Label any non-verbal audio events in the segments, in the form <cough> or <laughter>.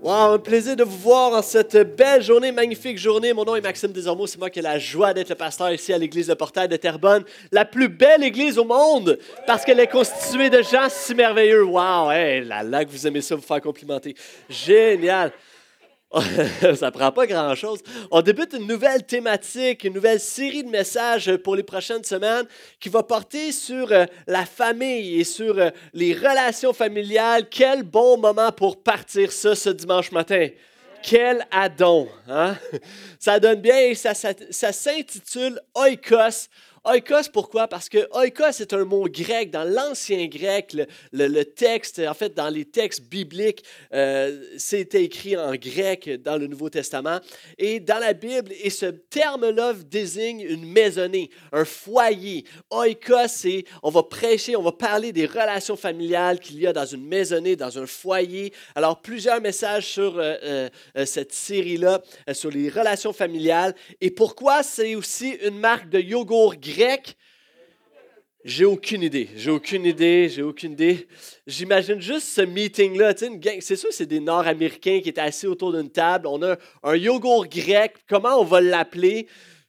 Wow, un plaisir de vous voir en cette belle journée, magnifique journée. Mon nom est Maxime Desormeaux, c'est moi qui ai la joie d'être le pasteur ici à l'église de Portail de Terrebonne, la plus belle église au monde parce qu'elle est constituée de gens si merveilleux. Wow, hey, là là que vous aimez ça, vous faire complimenter. Génial. <laughs> ça prend pas grand-chose. On débute une nouvelle thématique, une nouvelle série de messages pour les prochaines semaines qui va porter sur euh, la famille et sur euh, les relations familiales. Quel bon moment pour partir ça ce dimanche matin. Quel adon! Hein? <laughs> Ça donne bien et ça, s'intitule Oikos, Oikos, pourquoi? Parce que oikos est un mot grec. Dans l'ancien grec, le, texte, en fait, dans les textes bibliques, euh, c'était écrit en grec dans le Nouveau Testament. Et dans la Bible, et ce terme-là désigne une maisonnée, un foyer. Oikos, c'est, on va prêcher, on va parler des relations familiales qu'il y a dans une maisonnée, dans un foyer. Alors, plusieurs messages sur euh, euh, cette série-là, sur les relations familiales. Et pourquoi c'est aussi une marque de yogourt grec? Grec? J'ai aucune idée. J'ai aucune idée. J'ai aucune idée. J'imagine juste ce meeting-là. C'est sûr, c'est des Nord-Américains qui étaient assis autour d'une table. On a un yogourt grec. Comment on va l'appeler?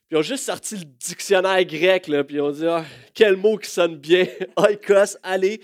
Puis ont juste sorti le dictionnaire grec. Là, puis ont dit ah, quel mot qui sonne bien? <laughs> Oikos, allez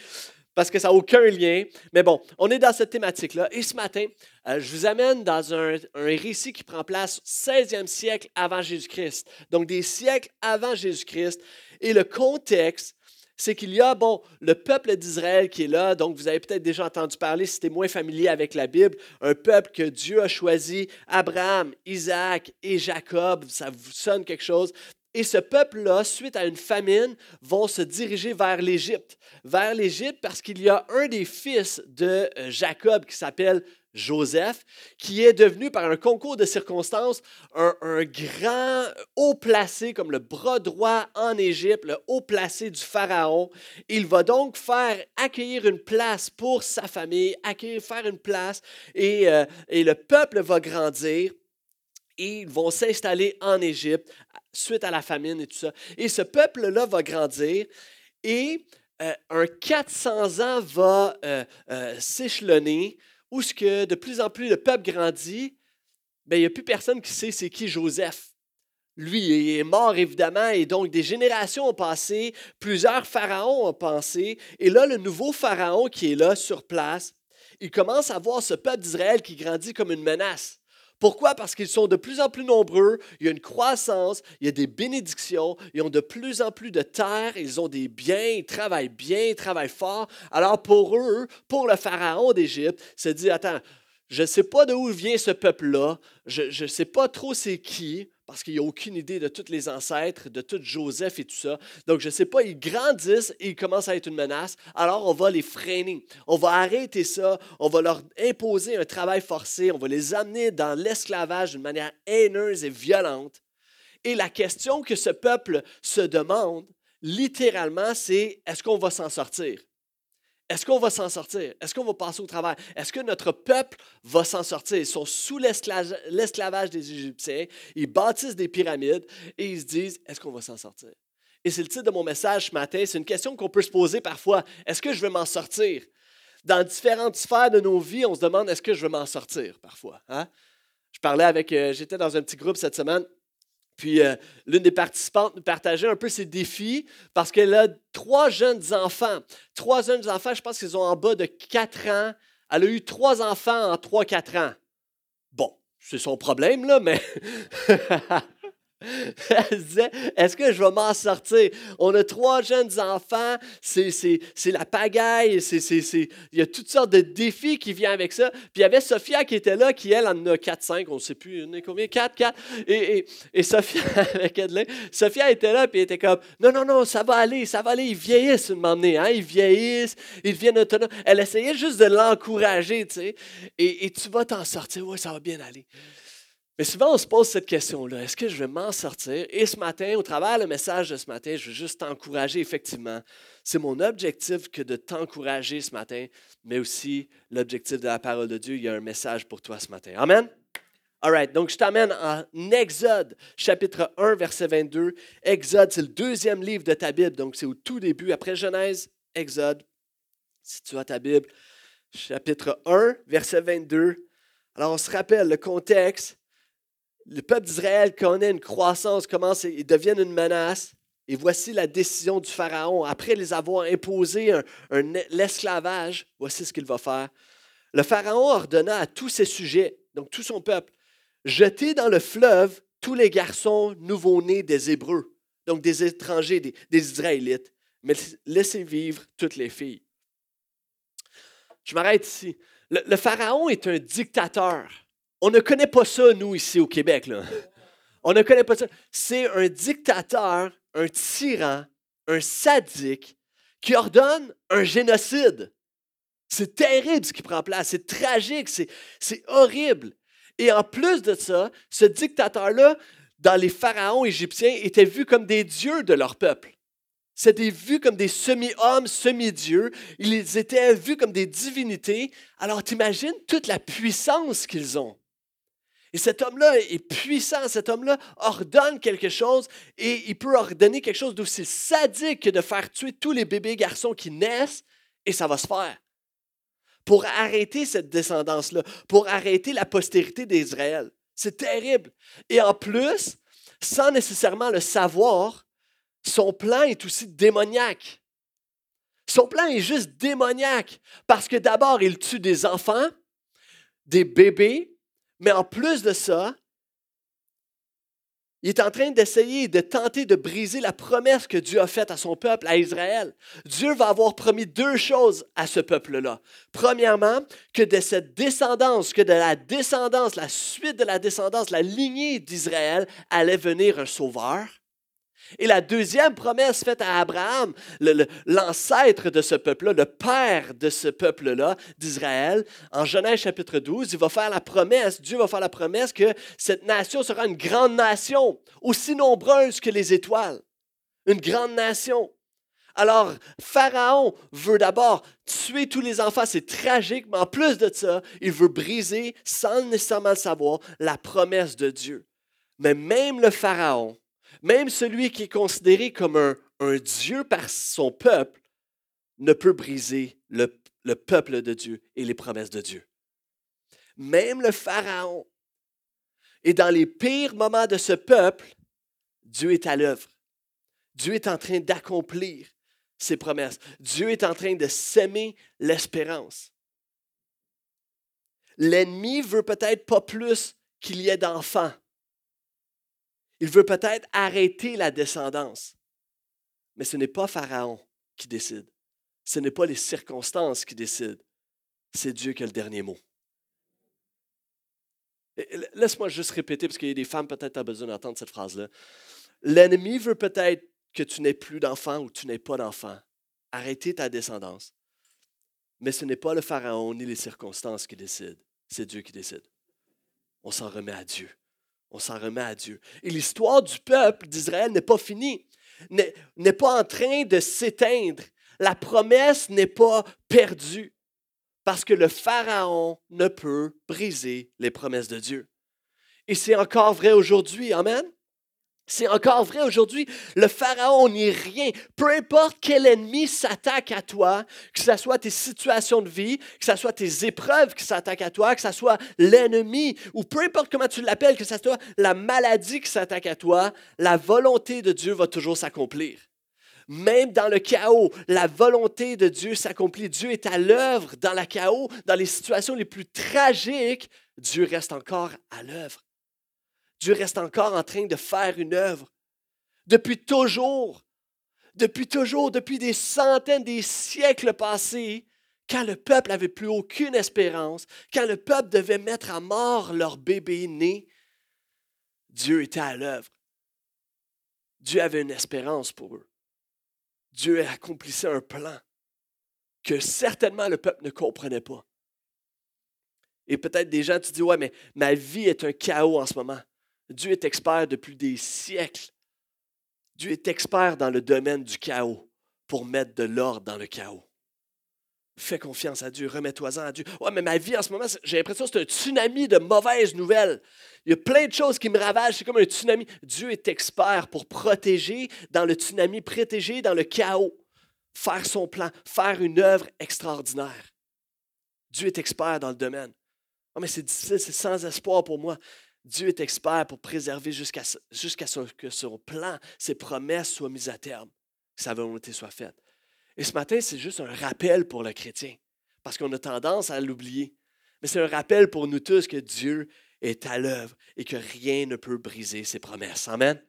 parce que ça n'a aucun lien. Mais bon, on est dans cette thématique-là. Et ce matin, euh, je vous amène dans un, récit qui prend place au 16e siècle avant Jésus-Christ. Donc des siècles avant Jésus-Christ. Et le contexte, c'est qu'il y a, bon, le peuple d'Israël qui est là, donc vous avez peut-être déjà entendu parler, si es moins familier avec la Bible, un peuple que Dieu a choisi, Abraham, Isaac et Jacob, ça vous sonne quelque chose? Et ce peuple-là, suite à une famine, vont se diriger vers l'Égypte. Vers l'Égypte parce qu'il y a un des fils de euh, Jacob qui s'appelle Joseph, qui est devenu par un concours de circonstances un, grand haut placé comme le bras droit en Égypte, le haut placé du Pharaon. Il va donc faire accueillir une place pour sa famille, accueillir, faire une place, et, euh, et le peuple va grandir et ils vont s'installer en Égypte suite à la famine et tout ça. Et ce peuple-là va grandir et euh, un 400 ans va euh, euh, s'échelonner où de plus en plus le peuple grandit, ben, il n'y a plus personne qui sait c'est qui Joseph. Lui est mort évidemment et donc des générations ont passé, plusieurs pharaons ont passé et là le nouveau pharaon qui est là sur place, il commence à voir ce peuple d'Israël qui grandit comme une menace. Pourquoi? Parce qu'ils sont de plus en plus nombreux, il y a une croissance, il y a des bénédictions, ils ont de plus en plus de terre, ils ont des biens, ils travaillent bien, ils travaillent fort. Alors pour eux, pour le pharaon d'Égypte, se dit, attends, je ne sais pas d'où vient ce peuple-là, je ne sais pas trop c'est qui, parce qu'il n'y a aucune idée de tous les ancêtres, de tout Joseph et tout ça. Donc, je ne sais pas, ils grandissent et ils commencent à être une menace. Alors, on va les freiner. On va arrêter ça. On va leur imposer un travail forcé. On va les amener dans l'esclavage d'une manière haineuse et violente. Et la question que ce peuple se demande, littéralement, c'est est-ce qu'on va s'en sortir? Est-ce qu'on va s'en sortir? Est-ce qu'on va passer au travers? Est-ce que notre peuple va s'en sortir? Ils sont sous l'esclavage des Égyptiens, ils bâtissent des pyramides et ils se disent, est-ce qu'on va s'en sortir? Et c'est le titre de mon message ce matin. C'est une question qu'on peut se poser parfois. Est-ce que je vais m'en sortir? Dans différentes sphères de nos vies, on se demande, est-ce que je vais m'en sortir parfois? Hein? Je parlais avec, euh, j'étais dans un petit groupe cette semaine puis euh, l'une des participantes nous partageait un peu ses défis parce qu'elle a trois jeunes enfants. Trois jeunes enfants, je pense qu'ils ont en bas de quatre ans. Elle a eu trois enfants en trois, quatre ans. Bon, c'est son problème, là, mais <laughs> Elle disait, est-ce que je vais m'en sortir? On a trois jeunes enfants, c'est, la pagaille, il y a toutes sortes de défis qui viennent avec ça. Puis il y avait Sophia qui était là, qui elle en a 4-5, on ne sait plus, combien? 4, 4. Et, et, Sophia, <laughs> avec Sophia était là, puis elle était comme, non, non, non, ça va aller, ça va aller, ils vieillissent, m'emmener, hein? ils vieillissent, ils deviennent autonomes. Elle essayait juste de l'encourager, tu sais, et, et tu vas t'en sortir, oui, ça va bien aller. Mais souvent, on se pose cette question-là, est-ce que je vais m'en sortir? Et ce matin, au travers le message de ce matin, je veux juste t'encourager, effectivement. C'est mon objectif que de t'encourager ce matin, mais aussi l'objectif de la parole de Dieu. Il y a un message pour toi ce matin. Amen? All right, donc je t'amène en Exode, chapitre 1, verset 22. Exode, c'est le deuxième livre de ta Bible, donc c'est au tout début, après Genèse, Exode. Si tu as ta Bible, chapitre 1, verset 22. Alors on se rappelle le contexte. Le peuple d'Israël connaît une croissance, commence, ils deviennent une menace. Et voici la décision du Pharaon. Après les avoir imposé l'esclavage, voici ce qu'il va faire. Le Pharaon ordonna à tous ses sujets, donc tout son peuple, jeter dans le fleuve tous les garçons nouveau-nés des Hébreux, donc des étrangers, des, Israélites, mais laissez vivre toutes les filles. Je m'arrête ici. Le, Pharaon est un dictateur. On ne connaît pas ça, nous, ici au Québec. On ne connaît pas ça. C'est un dictateur un tyran, un sadique qui ordonne un génocide. C'est terrible ce qui prend place, c'est tragique, c'est, horrible. Et en plus de ça, ce dictateur-là, dans les pharaons égyptiens, était vu comme des dieux de leur peuple. C'était vu comme des semi-hommes, semi-dieux. Ils étaient vus comme des divinités. Alors t'imagines toute la puissance qu'ils ont. Et cet homme-là est puissant, cet homme-là ordonne quelque chose et il peut ordonner quelque chose d'aussi sadique que de faire tuer tous les bébés garçons qui naissent et ça va se faire. Pour arrêter cette descendance-là, pour arrêter la postérité d'Israël. C'est terrible. Et en plus, sans nécessairement le savoir, son plan est aussi démoniaque. Son plan est juste démoniaque parce que d'abord, il tue des enfants, des bébés, mais en plus de ça, il est en train d'essayer de tenter de briser la promesse que Dieu a faite à son peuple, à Israël. Dieu va avoir promis deux choses à ce peuple-là. Premièrement, que de cette descendance, que de la descendance, la suite de la descendance, la lignée d'Israël, allait venir un sauveur. Et la deuxième promesse faite à Abraham, l'ancêtre de ce peuple-là, le père de ce peuple-là, d'Israël, en Genèse chapitre 12, il va faire la promesse, Dieu va faire la promesse que cette nation sera une grande nation, aussi nombreuse que les étoiles. Une grande nation. Alors, Pharaon veut d'abord tuer tous les enfants, c'est tragique, mais en plus de ça, il veut briser, sans nécessairement le savoir, la promesse de Dieu. Mais même le Pharaon, même celui qui est considéré comme un, Dieu par son peuple ne peut briser le, le peuple de Dieu et les promesses de Dieu. Même le Pharaon. Et dans les pires moments de ce peuple, Dieu est à l'œuvre. Dieu est en train d'accomplir ses promesses. Dieu est en train de s'aimer l'espérance. L'ennemi veut peut-être pas plus qu'il y ait d'enfants. Il veut peut-être arrêter la descendance. Mais ce n'est pas Pharaon qui décide. Ce n'est pas les circonstances qui décident. C'est Dieu qui a le dernier mot. Laisse-moi juste répéter, parce qu'il y a des femmes peut-être qui ont besoin d'entendre cette phrase-là. L'ennemi veut peut-être que tu n'aies plus d'enfants ou tu n'aies pas d'enfants. Arrêter ta descendance. Mais ce n'est pas le Pharaon ni les circonstances qui décident. C'est Dieu qui décide. On s'en remet à Dieu on s'en remet à Dieu. Et l'histoire du peuple d'Israël n'est pas finie, n'est pas en train de s'éteindre. La promesse n'est pas perdue parce que le Pharaon ne peut briser les promesses de Dieu. Et c'est encore vrai aujourd'hui. Amen. C'est encore vrai aujourd'hui. Le Pharaon n'est rien. Peu importe quel ennemi s'attaque à toi, que ce soit tes situations de vie, que ce soit tes épreuves qui s'attaquent à toi, que ce soit l'ennemi, ou peu importe comment tu l'appelles, que ce soit la maladie qui s'attaque à toi, la volonté de Dieu va toujours s'accomplir. Même dans le chaos, la volonté de Dieu s'accomplit. Dieu est à l'œuvre dans le chaos, dans les situations les plus tragiques. Dieu reste encore à l'œuvre. Dieu reste encore en train de faire une œuvre. Depuis toujours, depuis toujours, depuis des centaines, des siècles passés, quand le peuple n'avait plus aucune espérance, quand le peuple devait mettre à mort leur bébé né, Dieu était à l'œuvre. Dieu avait une espérance pour eux. Dieu accomplissait un plan que certainement le peuple ne comprenait pas. Et peut-être des gens, tu dis, ouais, mais ma vie est un chaos en ce moment. Dieu est expert depuis des siècles. Dieu est expert dans le domaine du chaos pour mettre de l'ordre dans le chaos. Fais confiance à Dieu, remets-toi-en à Dieu. Ouais, mais ma vie en ce moment, j'ai l'impression que c'est un tsunami de mauvaises nouvelles. Il y a plein de choses qui me ravagent, c'est comme un tsunami. Dieu est expert pour protéger dans le tsunami, protéger dans le chaos, faire son plan, faire une œuvre extraordinaire. Dieu est expert dans le domaine. Oh, mais c'est difficile, c'est sans espoir pour moi. Dieu est expert pour préserver jusqu'à ce que son plan, ses promesses soient mises à terme, que sa volonté soit faite. Et ce matin, c'est juste un rappel pour le chrétien, parce qu'on a tendance à l'oublier. Mais c'est un rappel pour nous tous que Dieu est à l'œuvre et que rien ne peut briser ses promesses. Amen.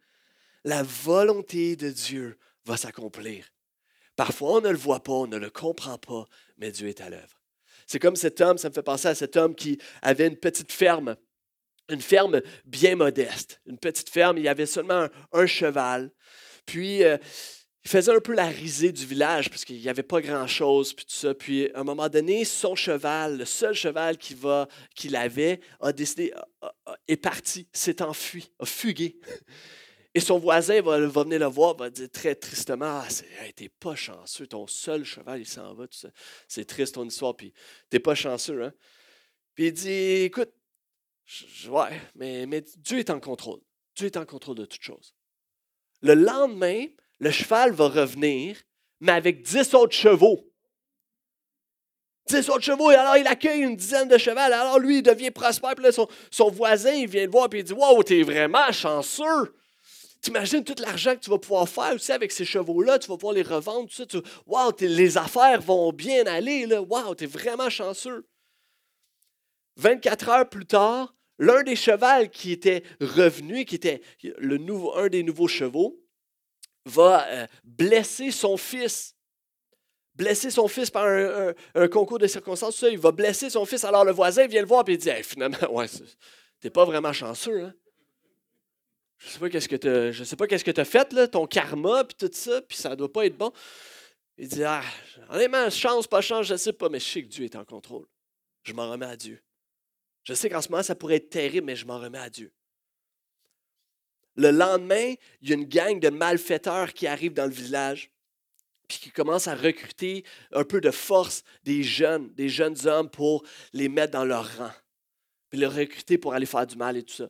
La volonté de Dieu va s'accomplir. Parfois, on ne le voit pas, on ne le comprend pas, mais Dieu est à l'œuvre. C'est comme cet homme, ça me fait penser à cet homme qui avait une petite ferme, une ferme bien modeste, une petite ferme, il y avait seulement un, cheval. Puis, euh, il faisait un peu la risée du village parce qu'il n'y avait pas grand-chose, puis tout ça. Puis, à un moment donné, son cheval, le seul cheval qu'il avait, a décidé, est parti, s'est enfui, a fugué. Et son voisin va, venir le voir, va dire très tristement Ah, t'es pas chanceux, ton seul cheval, il s'en va, tout ça. C'est triste ton histoire, puis t'es pas chanceux, hein. Puis il dit Écoute, ouais, mais, mais Dieu est en contrôle. Dieu est en contrôle de toutes choses. Le lendemain, le cheval va revenir, mais avec dix autres chevaux. Dix autres chevaux, et alors il accueille une dizaine de chevaux. Alors lui, il devient prospère. Puis là, son, voisin, il vient le voir, puis il dit Wow, t'es vraiment chanceux. T'imagines tout l'argent que tu vas pouvoir faire aussi avec ces chevaux-là, tu vas pouvoir les revendre, tout ça. Tu, les affaires vont bien aller, là. Wow, t'es vraiment chanceux. 24 heures plus tard, l'un des chevaux qui était revenu, qui était un des nouveaux chevaux, va euh, blesser son fils. Blesser son fils par un, concours de circonstances, il va blesser son fils. Alors le voisin vient le voir et il dit finalement, <laughs> ouais, t'es pas vraiment chanceux, hein? Je sais pas qu'est-ce que je sais pas qu'est-ce que tu as fait, là, ton karma, puis tout ça, puis ça doit pas être bon. Il dit, ah, honnêtement, chance, pas chance, je sais pas, mais je sais que Dieu est en contrôle. Je m'en remets à Dieu. Je sais qu'en ce moment, ça pourrait être terrible, mais je m'en remets à Dieu. Le lendemain, il y a une gang de malfaiteurs qui arrive dans le village, puis qui commence à recruter un peu de force des jeunes, des jeunes hommes pour les mettre dans leur rang, puis les recruter pour aller faire du mal et tout ça.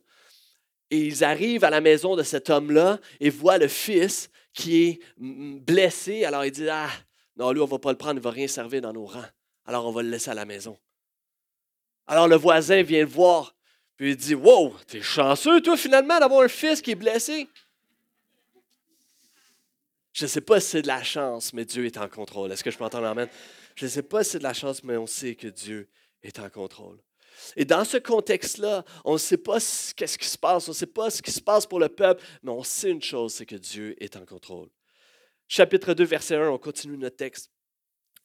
Et ils arrivent à la maison de cet homme-là et voient le fils qui est blessé. Alors ils disent Ah, non, lui, on ne va pas le prendre, il ne va rien servir dans nos rangs. Alors on va le laisser à la maison. Alors le voisin vient le voir, puis il dit Wow, t'es chanceux, toi, finalement, d'avoir un fils qui est blessé. Je ne sais pas si c'est de la chance, mais Dieu est en contrôle. Est-ce que je peux entendre amène? Je ne sais pas si c'est de la chance, mais on sait que Dieu est en contrôle. Et dans ce contexte-là, on ne sait pas ce, qui se passe, on ne sait pas ce qui se passe pour le peuple, mais on sait une chose, c'est que Dieu est en contrôle. Chapitre 2, verset 1, on continue notre texte.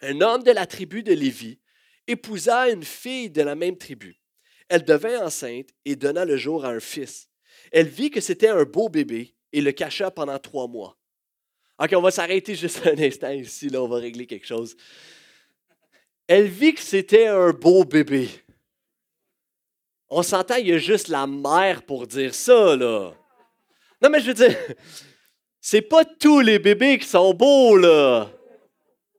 Un homme de la tribu de Lévi épousa une fille de la même tribu. Elle devint enceinte et donna le jour à un fils. Elle vit que c'était un beau bébé et le cacha pendant trois mois. OK, on va s'arrêter juste un instant ici, là, on va régler quelque chose. Elle vit que c'était un beau bébé. On s'entend, il y a juste la mère pour dire ça, là. Non, mais je veux dire, c'est pas tous les bébés qui sont beaux, là.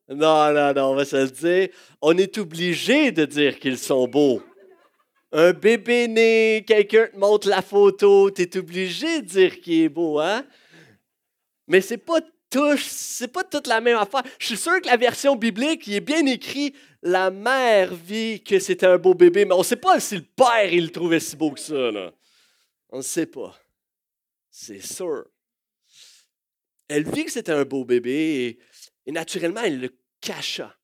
Non, non, non, on va se le dire. On est obligé de dire qu'ils sont beaux. Un bébé né, quelqu'un te montre la photo, tu es obligé de dire qu'il est beau, hein? Mais c'est pas c'est pas toute la même affaire. Je suis sûr que la version biblique, il est bien écrit la mère vit que c'était un beau bébé, mais on sait pas si le père il le trouvait si beau que ça. Là. On ne sait pas. C'est sûr. Elle vit que c'était un beau bébé et, naturellement, elle le cacha.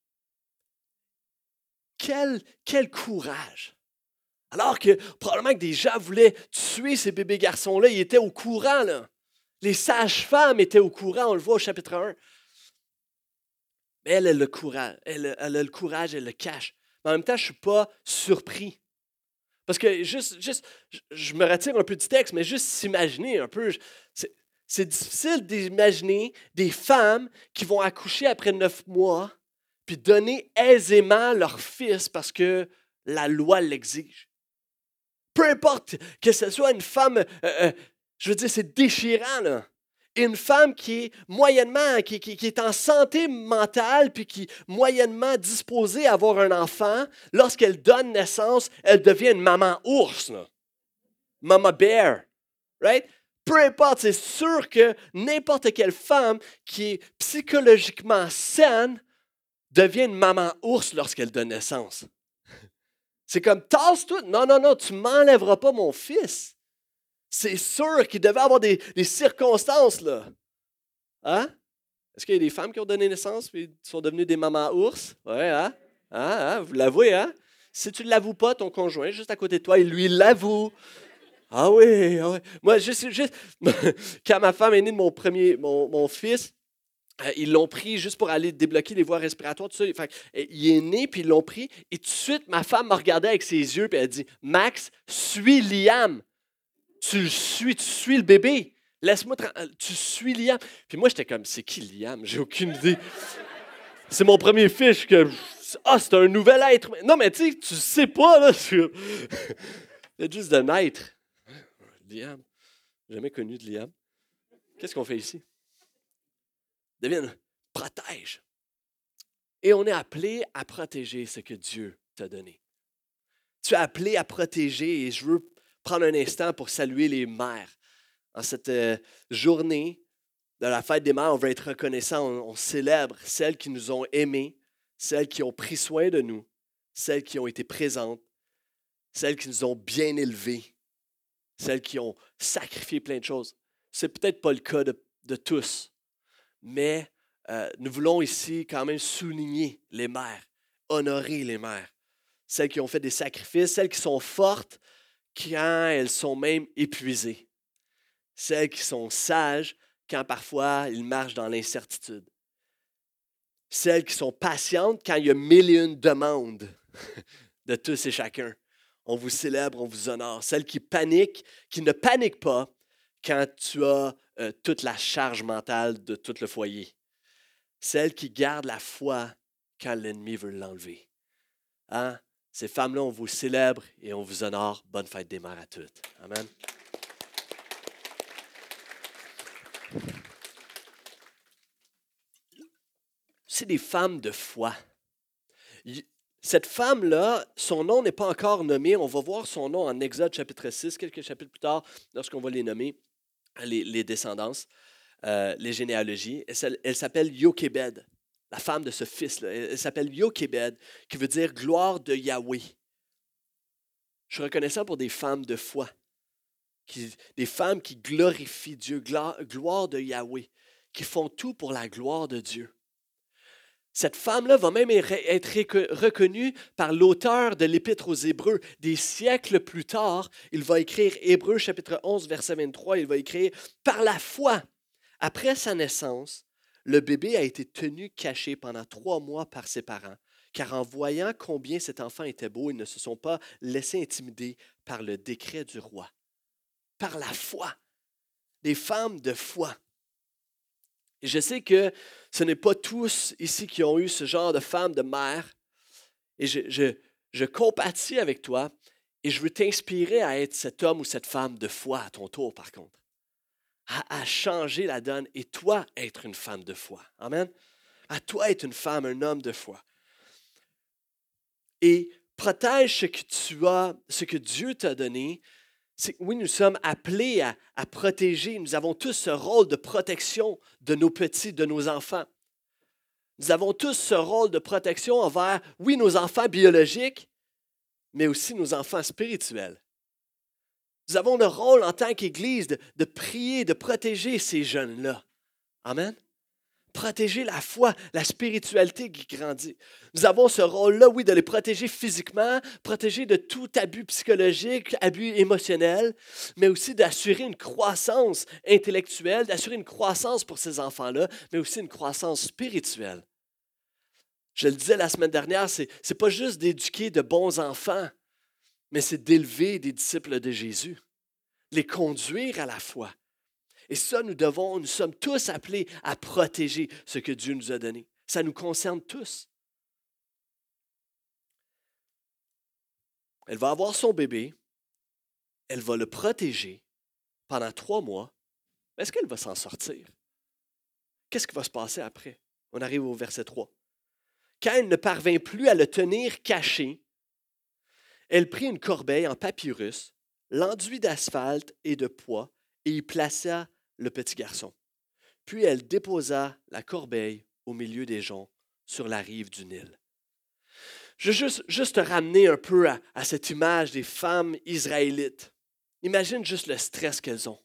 Quel, courage! Alors que probablement que des gens voulaient tuer ces bébés garçons-là, ils étaient au courant. Les sages-femmes étaient au courant, on le voit au chapitre 1. Mais elle, a le courage, elle, a le courage, elle le cache. Mais en même temps, je ne suis pas surpris. Parce que juste, juste, je me retire un peu du texte, mais juste s'imaginer un peu, c'est difficile d'imaginer des femmes qui vont accoucher après neuf mois, puis donner aisément leur fils parce que la loi l'exige. Peu importe que ce soit une femme euh, euh, je veux dire, c'est déchirant. Une femme qui est moyennement, qui, est en santé mentale, puis qui est moyennement disposée à avoir un enfant, lorsqu'elle donne naissance, elle devient une maman ours, là. Mama bear, right? Peu importe, c'est sûr que n'importe quelle femme qui est psychologiquement saine devient une maman ours lorsqu'elle donne naissance. C'est comme, tasse-toi. Non, non, non, tu m'enlèveras pas mon fils. C'est sûr qu'il devait avoir des, circonstances, là. Hein? Est-ce qu'il y a des femmes qui ont donné naissance et sont devenues des mamans ours? Ouais, hein? hein? hein? Vous l'avouez, hein? Si tu ne l'avoues pas, ton conjoint juste à côté de toi, il lui l'avoue. Ah oui, ah oui. Moi, juste, <laughs> quand ma femme est née de mon premier, mon, fils, euh, ils l'ont pris juste pour aller débloquer les voies respiratoires, tout ça. il est né, puis ils l'ont pris. Et tout de suite, ma femme m'a regardé avec ses yeux, puis elle a dit Max, suis Liam. Tu le suis, tu suis le bébé. Laisse-moi. Euh, tu suis Liam. Puis moi, j'étais comme C'est qui Liam? J'ai aucune idée. C'est mon premier fiche que. Ah, c'est un nouvel être. Non, mais tu sais, tu sais pas, là. <laughs> C'est juste de naître. Liam. Jamais connu de Liam. Qu'est-ce qu'on fait ici? Devine, protège. Et on est appelé à protéger ce que Dieu t'a donné. Tu es appelé à protéger et je veux prendre un instant pour saluer les mères. En cette euh, journée de la fête des mères, on veut être reconnaissant, on, célèbre celles qui nous ont aimés, celles qui ont pris soin de nous, celles qui ont été présentes, celles qui nous ont bien élevés, celles qui ont sacrifié plein de choses. C'est peut-être pas le cas de tous, mais euh, nous voulons ici quand même souligner les mères, honorer les mères, celles qui ont fait des sacrifices, celles qui sont fortes quand elles sont même épuisées, celles qui sont sages quand parfois ils marchent dans l'incertitude, celles qui sont patientes quand il y a mille et une demandes <laughs> de tous et chacun. On vous célèbre, on vous honore. Celles qui paniquent, qui ne paniquent pas quand tu as euh, toute la charge mentale de tout le foyer. Celle qui garde la foi quand l'ennemi veut l'enlever. Hein? Ces femmes-là, on vous célèbre et on vous honore. Bonne fête des mères à toutes. Amen. C'est des femmes de foi. Cette femme-là, son nom n'est pas encore nommé. On va voir son nom en Exode chapitre 6, quelques chapitres plus tard, lorsqu'on va les nommer les, descendances, euh, les généalogies. Elle, s'appelle Yokebed, la femme de ce fils-là. Elle, s'appelle Yokebed, qui veut dire gloire de Yahweh. Je suis reconnaissant pour des femmes de foi, des femmes qui glorifient Dieu, gloire de Yahweh, qui font tout pour la gloire de Dieu. Cette femme-là va même être reconnue par l'auteur de l'Épître aux Hébreux. Des siècles plus tard, il va écrire Hébreux chapitre 11, verset 23, il va écrire Par la foi, après sa naissance, le bébé a été tenu caché pendant trois mois par ses parents, car en voyant combien cet enfant était beau, ils ne se sont pas laissés intimider par le décret du roi. Par la foi. Des femmes de foi. Et je sais que ce n'est pas tous ici qui ont eu ce genre de femme, de mère. Et je, je, compatis avec toi et je veux t'inspirer à être cet homme ou cette femme de foi à ton tour, par contre. À, à, changer la donne et toi être une femme de foi. Amen. À toi être une femme, un homme de foi. Et protège ce que tu as, ce que Dieu t'a donné, oui, nous sommes appelés à, protéger. Nous avons tous ce rôle de protection de nos petits, de nos enfants. Nous avons tous ce rôle de protection envers, oui, nos enfants biologiques, mais aussi nos enfants spirituels. Nous avons le rôle en tant qu'Église de, de prier, de protéger ces jeunes-là. Amen protéger la foi, la spiritualité qui grandit. Nous avons ce rôle-là, oui, de les protéger physiquement, protéger de tout abus psychologique, abus émotionnel, mais aussi d'assurer une croissance intellectuelle, d'assurer une croissance pour ces enfants-là, mais aussi une croissance spirituelle. Je le disais la semaine dernière, ce n'est pas juste d'éduquer de bons enfants, mais c'est d'élever des disciples de Jésus, les conduire à la foi, et ça, nous devons, nous sommes tous appelés à protéger ce que Dieu nous a donné. Ça nous concerne tous. Elle va avoir son bébé, elle va le protéger pendant trois mois. Est-ce qu'elle va s'en sortir? Qu'est-ce qui va se passer après? On arrive au verset 3. Quand elle ne parvint plus à le tenir caché, elle prit une corbeille en papyrus, l'enduit d'asphalte et de poids, et y plaça le petit garçon. Puis elle déposa la corbeille au milieu des gens sur la rive du Nil. Je veux juste, juste te ramener un peu à, à cette image des femmes israélites. Imagine juste le stress qu'elles ont.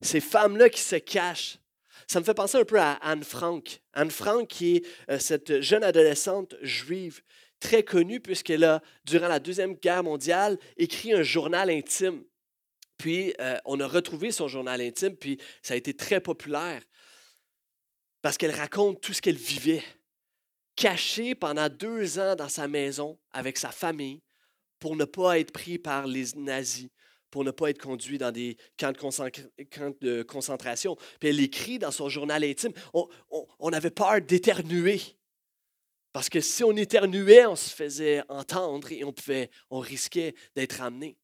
Ces femmes-là qui se cachent. Ça me fait penser un peu à Anne Frank. Anne Frank, qui est euh, cette jeune adolescente juive très connue puisqu'elle a, durant la Deuxième Guerre mondiale, écrit un journal intime. Puis, euh, on a retrouvé son journal intime, puis ça a été très populaire parce qu'elle raconte tout ce qu'elle vivait, cachée pendant deux ans dans sa maison avec sa famille pour ne pas être pris par les nazis, pour ne pas être conduit dans des camps de, concentration. Puis elle écrit dans son journal intime, on, avait peur d'éternuer. Parce que si on éternuait, on se faisait entendre et on, pouvait, on risquait d'être amené.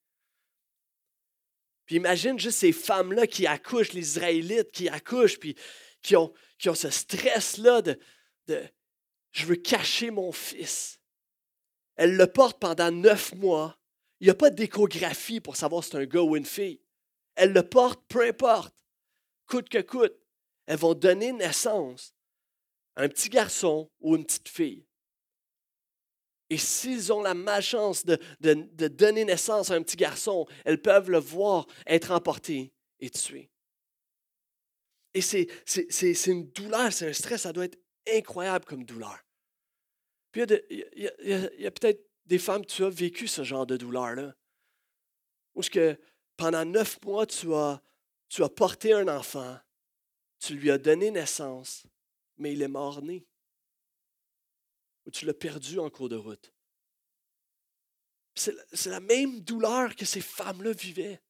Imagine juste ces femmes-là qui accouchent, les Israélites qui accouchent, puis qui ont, qui ce stress-là de, de je veux cacher mon fils. Elle le porte pendant neuf mois. Il n'y a pas d'échographie pour savoir si c'est un gars ou une fille. Elle le porte, peu importe, coûte que coûte. Elles vont donner naissance à un petit garçon ou une petite fille. Et s'ils ont la malchance de, donner naissance à un petit garçon, elles peuvent le voir être emporté et tué. Et c'est une douleur, c'est un stress, ça doit être incroyable comme douleur. Puis il y a, peut-être des femmes, tu as vécu ce genre de douleur-là. Où que pendant neuf mois, tu as, tu as porté un enfant, tu lui as donné naissance, mais il est mort-né. Ou tu l'as perdu en cours de route. C'est la même douleur que ces femmes-là vivaient.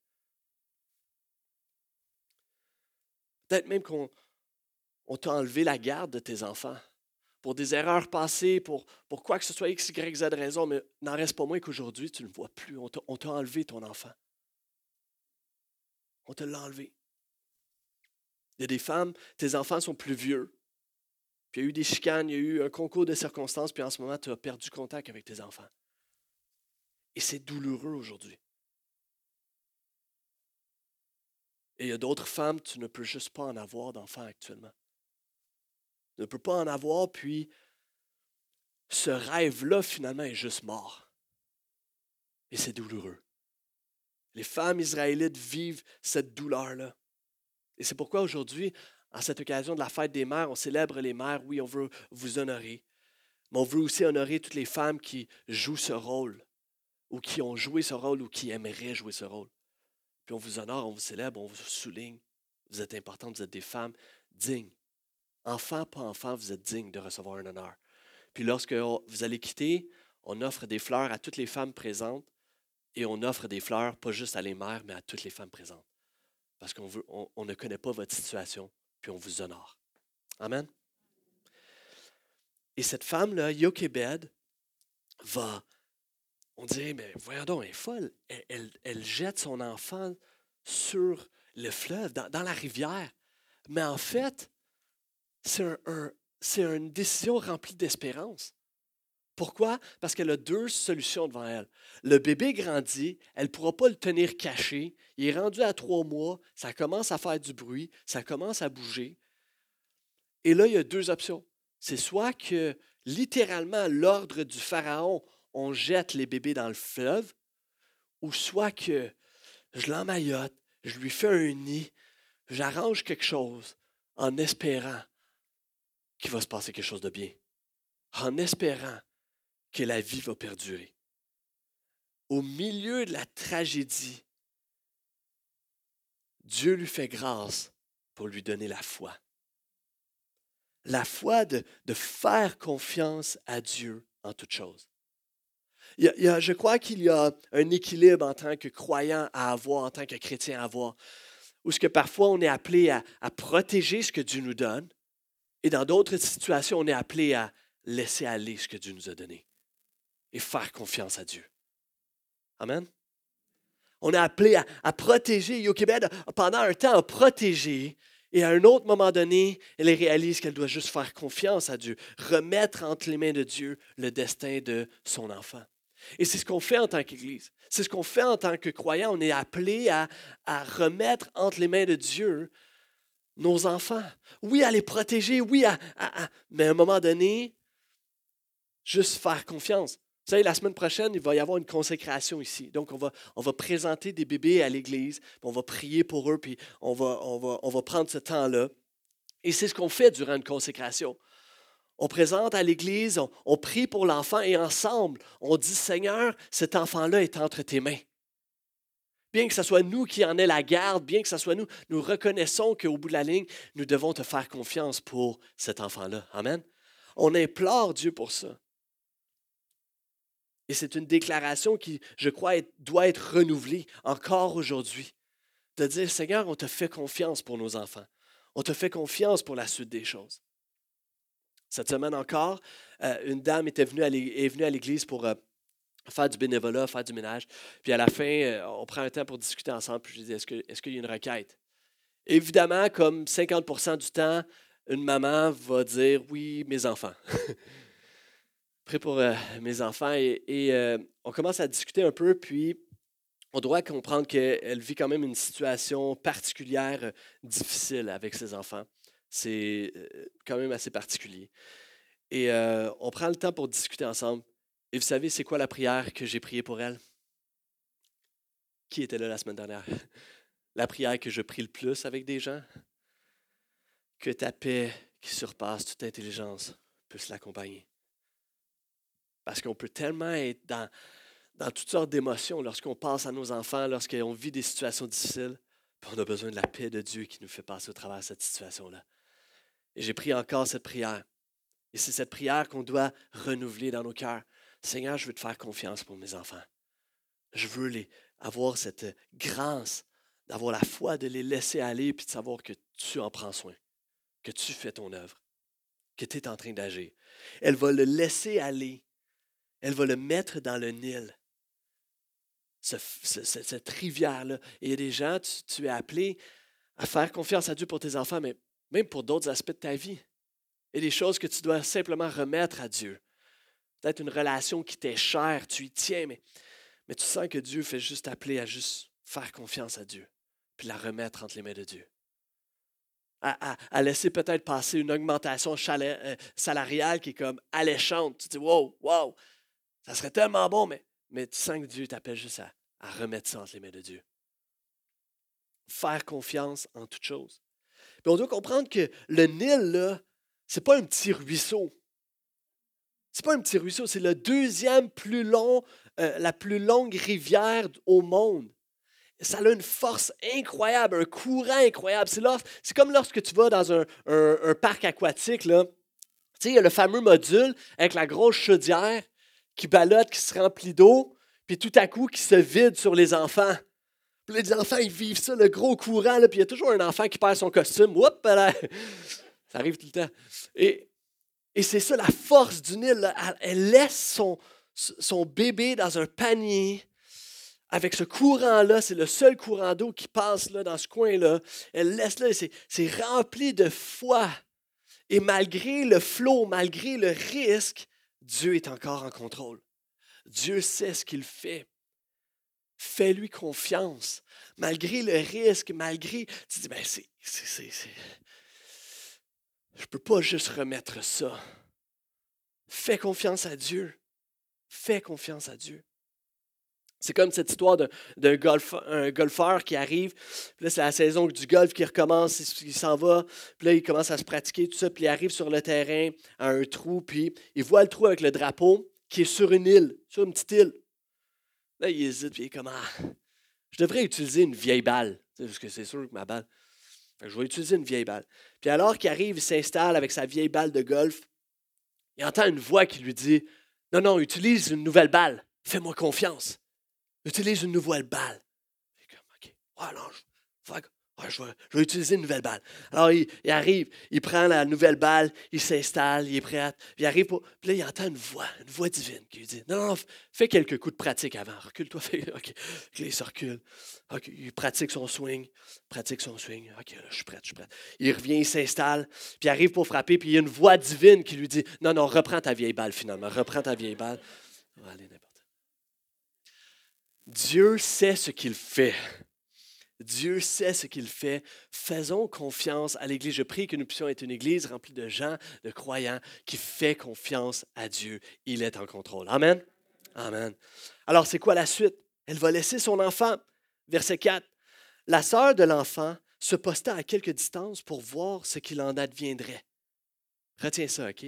Peut-être même qu'on t'a enlevé la garde de tes enfants pour des erreurs passées, pour, quoi que ce soit X, Y, Z raison, mais n'en reste pas moins qu'aujourd'hui, tu ne le vois plus. On t'a enlevé ton enfant. On te l'a enlevé. Il y a des femmes, tes enfants sont plus vieux. Puis il y a eu des chicanes, il y a eu un concours de circonstances, puis en ce moment, tu as perdu contact avec tes enfants. Et c'est douloureux aujourd'hui. Et il y a d'autres femmes, tu ne peux juste pas en avoir d'enfants actuellement ne peut pas en avoir, puis ce rêve-là, finalement, est juste mort. Et c'est douloureux. Les femmes israélites vivent cette douleur-là. Et c'est pourquoi aujourd'hui, à cette occasion de la fête des mères, on célèbre les mères. Oui, on veut vous honorer. Mais on veut aussi honorer toutes les femmes qui jouent ce rôle, ou qui ont joué ce rôle, ou qui aimeraient jouer ce rôle. Puis on vous honore, on vous célèbre, on vous souligne. Vous êtes importantes, vous êtes des femmes dignes Enfant, pas enfant, vous êtes digne de recevoir un honneur. Puis lorsque vous allez quitter, on offre des fleurs à toutes les femmes présentes et on offre des fleurs pas juste à les mères, mais à toutes les femmes présentes. Parce qu'on on, ne connaît pas votre situation, puis on vous honore. Amen. Et cette femme-là, Yokebed, va, on dirait, mais voyons donc, elle est folle. Elle, jette son enfant sur le fleuve, dans la rivière. Mais en fait, c'est une décision remplie d'espérance. Pourquoi? Parce qu'elle a deux solutions devant elle. Le bébé grandit, elle ne pourra pas le tenir caché. Il est rendu à trois mois, ça commence à faire du bruit, ça commence à bouger. Et là, il y a deux options. C'est soit que littéralement, l'ordre du Pharaon, on jette les bébés dans le fleuve, ou soit que je l'emmaillote, je lui fais un nid, j'arrange quelque chose en espérant qu'il va se passer quelque chose de bien, en espérant que la vie va perdurer. Au milieu de la tragédie, Dieu lui fait grâce pour lui donner la foi. La foi de, faire confiance à Dieu en toutes choses. Je crois qu'il y a un équilibre en tant que croyant à avoir, en tant que chrétien à avoir, où ce que parfois on est appelé à protéger ce que Dieu nous donne, et dans d'autres situations, on est appelé à laisser aller ce que Dieu nous a donné et faire confiance à Dieu. Amen. On est appelé à, protéger. Yokebed, pendant un temps, a protégé. Et à un autre moment donné, elle réalise qu'elle doit juste faire confiance à Dieu, remettre entre les mains de Dieu le destin de son enfant. Et c'est ce qu'on fait en tant qu'Église. C'est ce qu'on fait en tant que croyant. On est appelé à, à remettre entre les mains de Dieu nos enfants. Oui, à les protéger, oui, à, mais à un moment donné, Juste faire confiance. Vous savez, la semaine prochaine, il va y avoir une consécration ici. Donc, on va, présenter des bébés à l'Église, on va prier pour eux, puis on va prendre ce temps-là. Et c'est ce qu'on fait durant une consécration. On présente à l'Église, on, on prie pour l'enfant et ensemble, on dit, Seigneur, cet enfant-là est entre tes mains. Bien que ce soit nous qui en ait la garde, bien que ce soit nous, nous reconnaissons qu'au bout de la ligne, nous devons te faire confiance pour cet enfant-là. Amen. On implore Dieu pour ça. Et c'est une déclaration qui, je crois, doit être renouvelée encore aujourd'hui. De dire, Seigneur, on te fait confiance pour nos enfants. On te fait confiance pour la suite des choses. Cette semaine encore, euh, une dame était venue est venue à l'église pour euh, faire du bénévolat, faire du ménage. Puis à la fin, euh, on prend un temps pour discuter ensemble. Puis je dis Est-ce qu'il y a une requête? Évidemment, comme 50% du temps, une maman va dire Oui, mes enfants. <laughs> Prêt pour euh, mes enfants. Et, euh, on commence à discuter un peu. Puis on doit comprendre qu'elle vit quand même une situation particulière, difficile avec ses enfants. C'est quand même assez particulier. Et on prend le temps pour discuter ensemble. Et vous savez, c'est quoi la prière que j'ai priée pour elle? Qui était là la semaine dernière? <laughs> La prière que je prie le plus avec des gens? Que ta paix qui surpasse toute intelligence puisse l'accompagner. Parce qu'on peut tellement être dans, toutes sortes d'émotions lorsqu'on pense à nos enfants, lorsqu'on vit des situations difficiles. On a besoin de la paix de Dieu qui nous fait passer au travers de cette situation-là. Et j'ai pris encore cette prière. Et c'est cette prière qu'on doit renouveler dans nos cœurs. Seigneur, je veux te faire confiance pour mes enfants. Je veux les, avoir cette grâce d'avoir la foi de les laisser aller puis de savoir que tu en prends soin, que tu fais ton œuvre, que tu es en train d'agir. Elle va le laisser aller. Elle va le mettre dans le Nil. cette rivière-là. Et il y a des gens, tu, es appelé à faire confiance à Dieu pour tes enfants, mais même pour d'autres aspects de ta vie. A des choses que tu dois simplement remettre à Dieu peut-être une relation qui t'est chère, tu y tiens, mais, tu sens que Dieu fait juste appeler à juste faire confiance à Dieu, puis la remettre entre les mains de Dieu. À, laisser peut-être passer une augmentation euh, salariale qui est comme alléchante. Tu dis, wow, wow, ça serait tellement bon, mais, mais tu sens que Dieu t'appelle juste à, à remettre ça entre les mains de Dieu. Faire confiance en toute chose. Puis on doit comprendre que le Nil, là, c'est pas un petit ruisseau. C'est pas un petit ruisseau, c'est le deuxième plus long, euh, la plus longue rivière au monde. Ça a une force incroyable, un courant incroyable. C'est, comme lorsque tu vas dans un, parc aquatique. Là. Tu sais, il y a le fameux module avec la grosse chaudière qui ballotte, qui se remplit d'eau, puis tout à coup qui se vide sur les enfants. Les enfants, ils vivent ça, le gros courant, là, puis il y a toujours un enfant qui perd son costume. <laughs> Ça arrive tout le temps. Et c'est ça la force du Nil. Elle laisse son, son bébé dans un panier avec ce courant-là. C'est le seul courant d'eau qui passe là, dans ce coin-là. Elle laisse là, c'est rempli de foi. Et malgré le flot, malgré le risque, Dieu est encore en contrôle. Dieu sait ce qu'il fait. Fais-lui confiance. Malgré le risque, malgré. Tu dis, ben c'est je ne peux pas juste remettre ça. Fais confiance à Dieu. Fais confiance à Dieu. C'est comme cette histoire d'un golfeur qui arrive. Puis là, c'est la saison du golf qui recommence. Il s'en va. Puis là, il commence à se pratiquer, tout ça. Puis il arrive sur le terrain à un trou. Puis il voit le trou avec le drapeau qui est sur une île, sur une petite île. Là, il hésite. Puis il est comme ah, je devrais utiliser une vieille balle. Parce que c'est sûr que ma balle je vais utiliser une vieille balle. Puis alors qu'il arrive, il s'installe avec sa vieille balle de golf, il entend une voix qui lui dit Non, non, utilise une nouvelle balle. Fais-moi confiance. Utilise une nouvelle balle. Comme, OK, non, je, vais, utiliser une nouvelle balle. Alors, il, arrive, il prend la nouvelle balle, il s'installe, il est prêt. il arrive pour. Puis là, il entend une voix, une voix divine qui lui dit Non, non, fais quelques coups de pratique avant. Recule-toi. <laughs> OK. il se recule. OK. Il pratique son swing. Pratique son swing. OK, je suis prêt, je suis prêt. Il revient, il s'installe, puis il arrive pour frapper, puis il y a une voix divine qui lui dit Non, non, reprends ta vieille balle finalement. Reprends ta vieille balle. Allez. Dieu sait ce qu'il fait. Dieu sait ce qu'il fait. Faisons confiance à l'Église. Je prie que nous puissions être une Église remplie de gens, de croyants, qui fait confiance à Dieu. Il est en contrôle. Amen. Amen. Alors, c'est quoi la suite? Elle va laisser son enfant. Verset 4. La sœur de l'enfant se posta à quelque distance pour voir ce qu'il en adviendrait. Retiens ça, OK?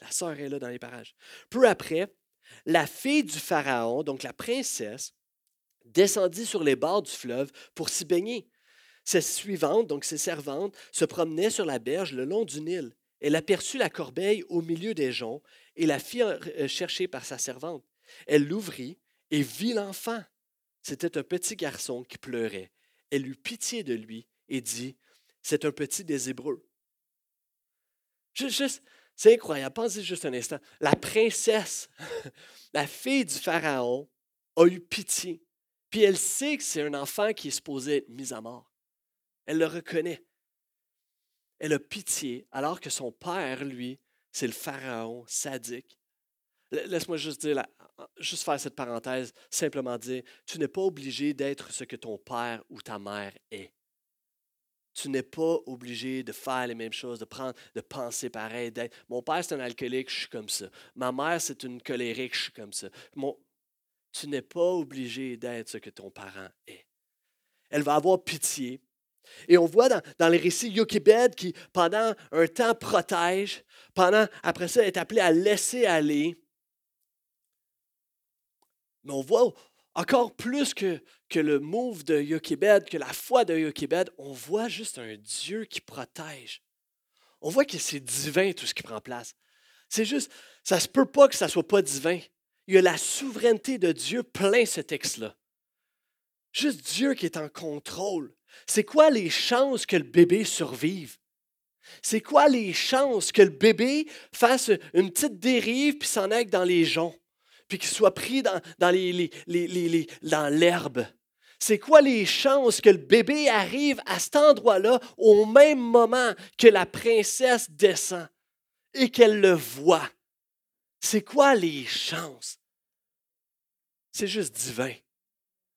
La sœur est là dans les parages. Peu après, la fille du Pharaon, donc la princesse, descendit sur les bords du fleuve pour s'y baigner. Ses suivantes, donc ses servantes, se promenaient sur la berge le long du Nil. Elle aperçut la corbeille au milieu des joncs et la fit euh, chercher par sa servante. Elle l'ouvrit et vit l'enfant. C'était un petit garçon qui pleurait. Elle eut pitié de lui et dit C'est un petit des Hébreux. C'est incroyable. Pensez juste un instant. La princesse, <laughs> la fille du Pharaon, a eu pitié. Puis elle sait que c'est un enfant qui est supposé être mis à mort. Elle le reconnaît. Elle a pitié, alors que son père, lui, c'est le Pharaon sadique. Laisse-moi juste dire, juste faire cette parenthèse, simplement dire, tu n'es pas obligé d'être ce que ton père ou ta mère est. Tu n'es pas obligé de faire les mêmes choses, de prendre, de penser pareil. Mon père, c'est un alcoolique, je suis comme ça. Ma mère, c'est une colérique, je suis comme ça. Tu n'es pas obligé d'être ce que ton parent est. Elle va avoir pitié. Et on voit dans, dans les récits Yokibed qui, pendant un temps, protège, pendant, après ça, est appelé à laisser aller. Mais on voit encore plus que, le move de Yokibed, que la foi de Yokibed, on voit juste un Dieu qui protège. On voit que c'est divin tout ce qui prend place. C'est juste, ça se peut pas que ça soit pas divin. Il y a la souveraineté de Dieu plein ce texte-là. Juste Dieu qui est en contrôle. C'est quoi les chances que le bébé survive? C'est quoi les chances que le bébé fasse une petite dérive puis s'en aille dans les joncs? puis qu'il soit pris dans, l'herbe? C'est quoi les chances que le bébé arrive à cet endroit-là au même moment que la princesse descend et qu'elle le voit? C'est quoi les chances? C'est juste divin.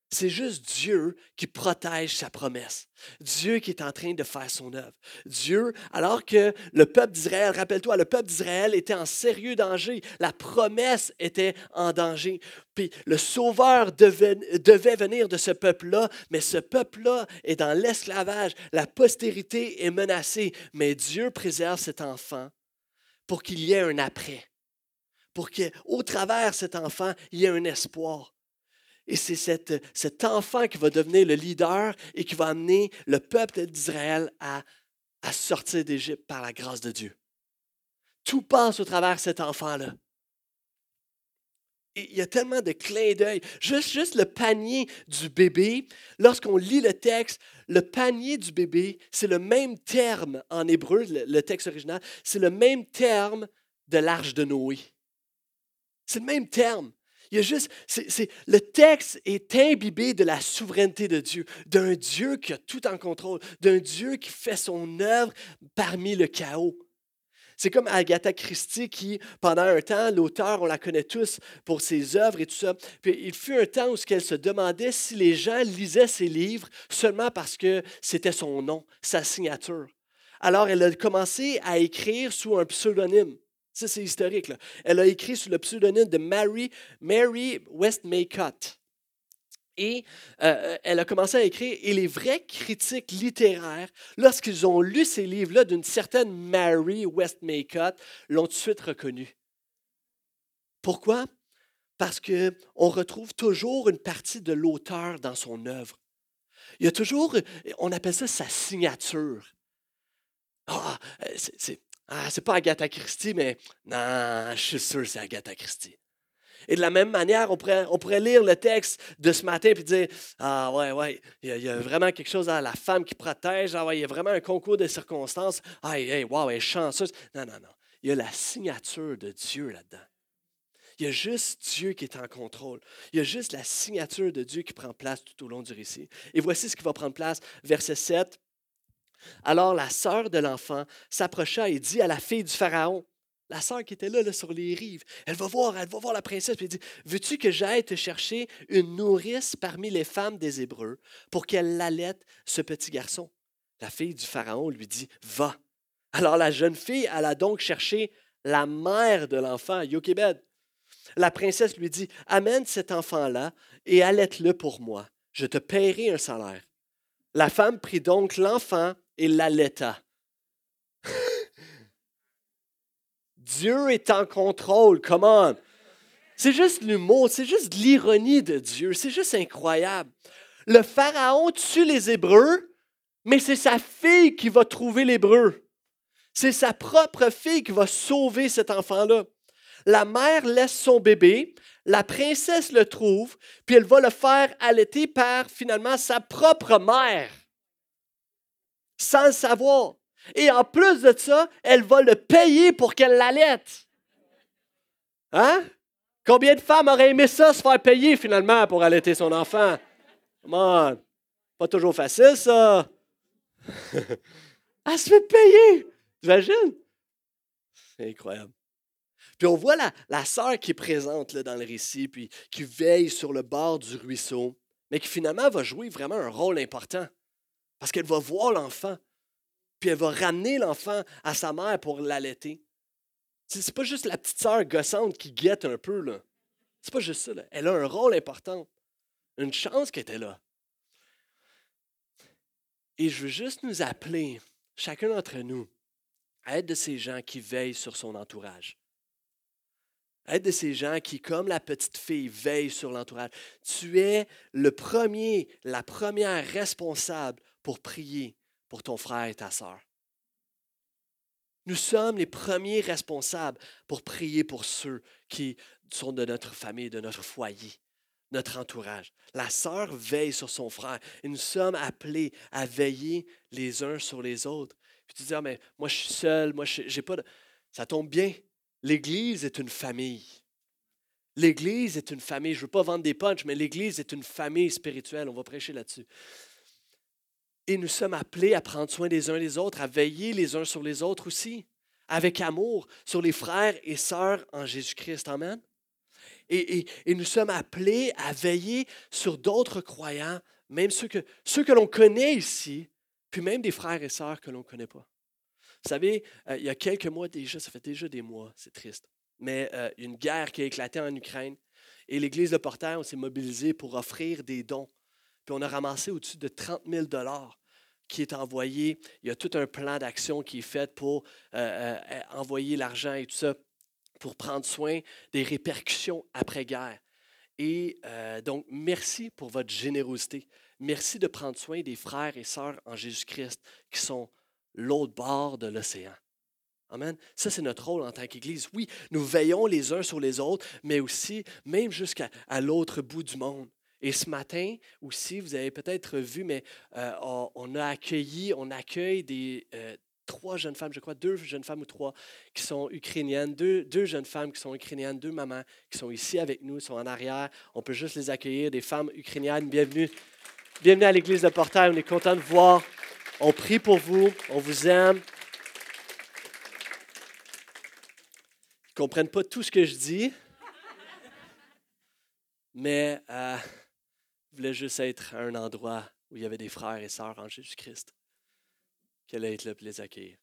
C'est juste Dieu qui protège sa promesse. Dieu qui est en train de faire son œuvre. Dieu, alors que le peuple d'Israël, rappelle-toi, le peuple d'Israël était en sérieux danger. La promesse était en danger. Puis le Sauveur devait, devait venir de ce peuple-là, mais ce peuple-là est dans l'esclavage. La postérité est menacée. Mais Dieu préserve cet enfant pour qu'il y ait un après. Pour qu'au travers cet enfant, il y ait un espoir. Et c'est cet enfant qui va devenir le leader et qui va amener le peuple d'Israël à, sortir d'Égypte par la grâce de Dieu. Tout passe au travers cet enfant-là. il y a tellement de clins d'œil. Juste le panier du bébé, lorsqu'on lit le texte, le panier du bébé, c'est le même terme en hébreu, le texte original, c'est le même terme de l'arche de Noé. C'est le même terme. Il y a juste, c'est, le texte est imbibé de la souveraineté de Dieu, d'un Dieu qui a tout en contrôle, d'un Dieu qui fait son œuvre parmi le chaos. C'est comme Agatha Christie qui, pendant un temps, l'auteur, on la connaît tous pour ses œuvres et tout ça. Puis il fut un temps où elle se demandait si les gens lisaient ses livres seulement parce que c'était son nom, sa signature. Alors elle a commencé à écrire sous un pseudonyme. Ça, c'est historique. Elle a écrit sous le pseudonyme de Mary, Mary Westmacott. Et euh, elle a commencé à écrire, et les vrais critiques littéraires, lorsqu'ils ont lu ces livres-là d'une certaine Mary Westmacott, l'ont tout de suite reconnue. Pourquoi? Parce qu'on retrouve toujours une partie de l'auteur dans son œuvre. Il y a toujours, on appelle ça sa signature. Ah, c'est ah, c'est pas Agatha Christie, mais non, je suis sûr que c'est Agatha Christie. Et de la même manière, on pourrait, lire le texte de ce matin et dire Ah, ouais, ouais, il y, a, vraiment quelque chose à la femme qui protège. Ah, il y a vraiment un concours de circonstances. Ah, hey, wow, elle est chanceuse. Non, non, non. Il y a la signature de Dieu là-dedans. Il y a juste Dieu qui est en contrôle. Il y a juste la signature de Dieu qui prend place tout au long du récit. Et voici ce qui va prendre place, verset 7. Alors la sœur de l'enfant s'approcha et dit à la fille du Pharaon, la sœur qui était là, sur les rives, elle va voir, elle va voir la princesse, puis elle dit Veux-tu que j'aille te chercher une nourrice parmi les femmes des Hébreux pour qu'elle l'allaite ce petit garçon La fille du Pharaon lui dit Va. Alors la jeune fille alla donc chercher la mère de l'enfant, Yokebed. La princesse lui dit Amène cet enfant-là et allaite-le pour moi. Je te paierai un salaire. La femme prit donc l'enfant et l'allaita. Dieu est en contrôle, come on. C'est juste l'humour, c'est juste l'ironie de Dieu, c'est juste incroyable. Le Pharaon tue les Hébreux, mais c'est sa fille qui va trouver l'Hébreu. C'est sa propre fille qui va sauver cet enfant-là. La mère laisse son bébé, la princesse le trouve, puis elle va le faire allaiter par finalement sa propre mère, sans le savoir. Et en plus de ça, elle va le payer pour qu'elle l'allaite. Hein? Combien de femmes auraient aimé ça, se faire payer finalement pour allaiter son enfant? Come Pas toujours facile, ça. <laughs> elle se fait payer. T'imagines? C'est incroyable. Puis on voit la, la sœur qui est présente là, dans le récit, puis qui veille sur le bord du ruisseau, mais qui finalement va jouer vraiment un rôle important. Parce qu'elle va voir l'enfant, puis elle va ramener l'enfant à sa mère pour l'allaiter. C'est pas juste la petite sœur gossante qui guette un peu, là. C'est pas juste ça, là. Elle a un rôle important. Une chance qu'elle était là. Et je veux juste nous appeler, chacun d'entre nous, à être de ces gens qui veillent sur son entourage. À être de ces gens qui, comme la petite fille, veillent sur l'entourage. Tu es le premier, la première responsable pour prier pour ton frère et ta sœur. Nous sommes les premiers responsables pour prier pour ceux qui sont de notre famille, de notre foyer, notre entourage. La sœur veille sur son frère et nous sommes appelés à veiller les uns sur les autres. Puis tu dis, ah, mais moi je suis seul, moi j'ai pas de... Ça tombe bien. L'Église est une famille. L'Église est une famille. Je ne veux pas vendre des punchs, mais l'Église est une famille spirituelle. On va prêcher là-dessus. Et nous sommes appelés à prendre soin des uns des autres, à veiller les uns sur les autres aussi, avec amour sur les frères et sœurs en Jésus-Christ. Amen. Et, nous sommes appelés à veiller sur d'autres croyants, même ceux que, l'on connaît ici, puis même des frères et sœurs que l'on ne connaît pas. Vous savez, euh, il y a quelques mois déjà, ça fait déjà des mois, c'est triste, mais euh, une guerre qui a éclaté en Ukraine et l'Église de Portail, on s'est mobilisé pour offrir des dons puis on a ramassé au-dessus de 30 000 dollars qui est envoyé. Il y a tout un plan d'action qui est fait pour euh, euh, envoyer l'argent et tout ça, pour prendre soin des répercussions après-guerre. Et euh, donc, merci pour votre générosité. Merci de prendre soin des frères et sœurs en Jésus-Christ qui sont l'autre bord de l'océan. Amen. Ça, c'est notre rôle en tant qu'Église. Oui, nous veillons les uns sur les autres, mais aussi, même jusqu'à l'autre bout du monde. Et ce matin aussi, vous avez peut-être vu, mais euh, on, a accueilli, on accueille des euh, trois jeunes femmes, je crois, deux jeunes femmes ou trois qui sont ukrainiennes, deux, jeunes femmes qui sont ukrainiennes, deux mamans qui sont ici avec nous, sont en arrière. On peut juste les accueillir, des femmes ukrainiennes. Bienvenue. Bienvenue à l'Église de Portail. On est content de vous voir. On prie pour vous. On vous aime. Ils ne comprennent pas tout ce que je dis, mais euh, voulait juste être à un endroit où il y avait des frères et sœurs en Jésus-Christ. Qu'elle allait être là pour les accueillir.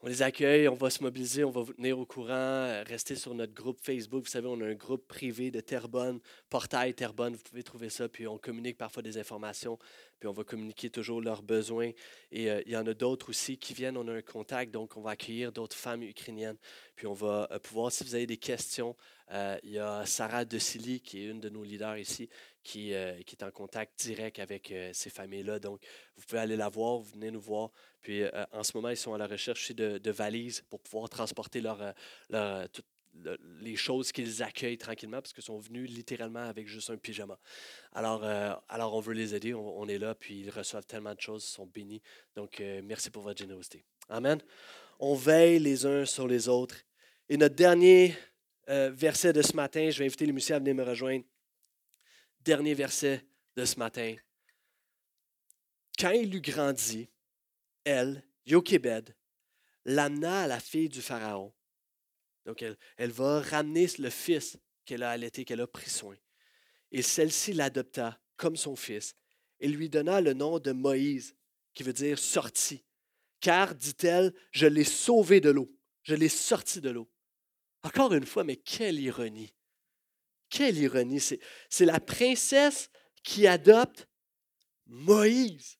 On les accueille, on va se mobiliser, on va vous tenir au courant, euh, rester sur notre groupe Facebook. Vous savez, on a un groupe privé de Terrebonne, Portail Terrebonne, vous pouvez trouver ça, puis on communique parfois des informations, puis on va communiquer toujours leurs besoins. Et euh, il y en a d'autres aussi qui viennent, on a un contact, donc on va accueillir d'autres femmes ukrainiennes, puis on va euh, pouvoir, si vous avez des questions, il y a Sarah De Silly, qui est une de nos leaders ici, qui, qui est en contact direct avec ces familles-là. Donc, vous pouvez aller la voir, vous venez nous voir, puis euh, en ce moment, ils sont à la recherche de, valises pour pouvoir transporter leur, euh, les choses qu'ils accueillent tranquillement parce qu'ils sont venus littéralement avec juste un pyjama. Alors, euh, alors on veut les aider, on, est là, puis ils reçoivent tellement de choses, ils sont bénis. Donc, merci pour votre générosité. Amen. On veille les uns sur les autres. Et notre dernier verset de ce matin, je vais inviter les musiciens à venir me rejoindre. Dernier verset de ce matin. Quand il eut grandi, elle, Yokebed, l'amena à la fille du Pharaon. Donc, elle, va ramener le fils qu'elle a allaité, qu'elle a pris soin. Et celle-ci l'adopta comme son fils et lui donna le nom de Moïse, qui veut dire sorti. Car, dit-elle, je l'ai sauvé de l'eau, je l'ai sorti de l'eau. Encore une fois, mais quelle ironie. Quelle ironie. C'est la princesse qui adopte Moïse.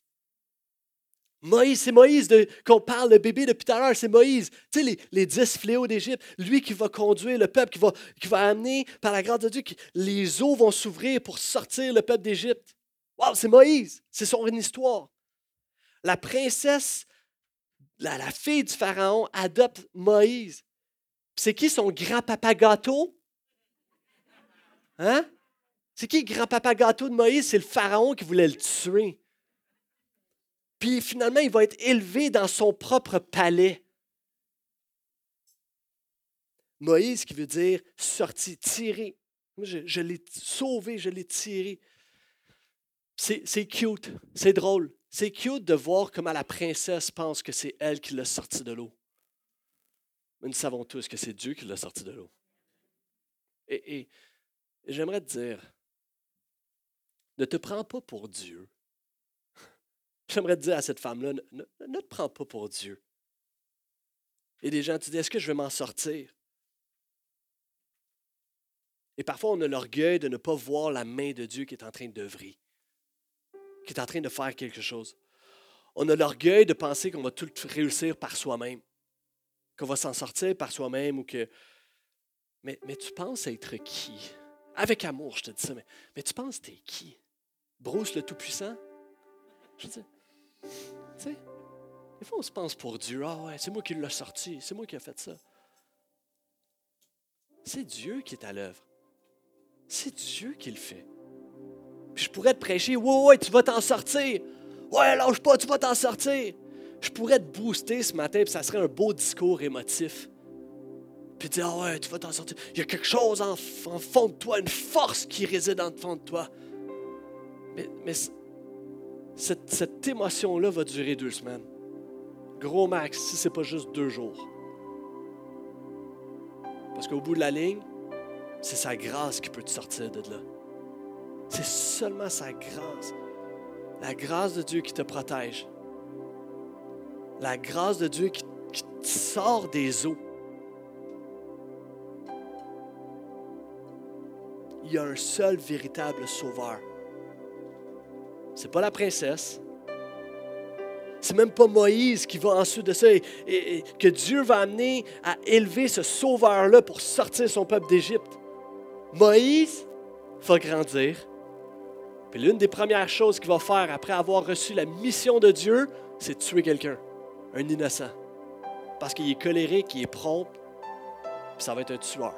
Moïse, c'est Moïse qu'on parle, le bébé depuis tout à l'heure, c'est Moïse. Tu sais, les, dix fléaux d'Égypte, lui qui va conduire le peuple, qui va, qui amener par la grâce de Dieu, les eaux vont s'ouvrir pour sortir le peuple d'Égypte. Wow, c'est Moïse, c'est son histoire. La princesse, la, la fille du Pharaon, adopte Moïse. C'est qui son grand-papa gâteau? Hein? C'est qui le grand-papa gâteau de Moïse? C'est le Pharaon qui voulait le tuer. Finalement, il va être élevé dans son propre palais. Moïse qui veut dire sorti, tiré. Je, l'ai sauvé, je l'ai tiré. C'est cute, c'est drôle. C'est cute de voir comment la princesse pense que c'est elle qui l'a sorti de l'eau. Mais nous savons tous que c'est Dieu qui l'a sorti de l'eau. Et, et j'aimerais te dire, ne te prends pas pour Dieu. J'aimerais te dire à cette femme-là, ne, te prends pas pour Dieu. Et des gens te disent, est-ce que je vais m'en sortir? Et parfois, on a l'orgueil de ne pas voir la main de Dieu qui est en train d'œuvrer, qui est en train de faire quelque chose. On a l'orgueil de penser qu'on va tout réussir par soi-même, qu'on va s'en sortir par soi-même ou que. Mais, mais tu penses être qui? Avec amour, je te dis ça, mais, mais tu penses es qui? Bruce le Tout-Puissant? Je dis, tu des fois, on se pense pour Dieu. Ah ouais, c'est moi qui l'ai sorti, c'est moi qui ai fait ça. C'est Dieu qui est à l'œuvre. C'est Dieu qui le fait. Puis je pourrais te prêcher, ouais, ouais, tu vas t'en sortir. Ouais, lâche pas, tu vas t'en sortir. Je pourrais te booster ce matin, puis ça serait un beau discours émotif. Puis dire, ah ouais, tu vas t'en sortir. Il y a quelque chose en, fond de toi, une force qui réside en fond de toi. Mais, mais cette, émotion-là va durer deux semaines. Gros max, si ce n'est pas juste deux jours. Parce qu'au bout de la ligne, c'est sa grâce qui peut te sortir de là. C'est seulement sa grâce. La grâce de Dieu qui te protège. La grâce de Dieu qui, qui te sort des eaux. Il y a un seul véritable sauveur. C'est pas la princesse. C'est même pas Moïse qui va ensuite de ça et, que Dieu va amener à élever ce sauveur-là pour sortir son peuple d'Égypte. Moïse va grandir. Puis l'une des premières choses qu'il va faire après avoir reçu la mission de Dieu, c'est tuer quelqu'un, un innocent. Parce qu'il est colérique, il est prompt, puis ça va être un tueur.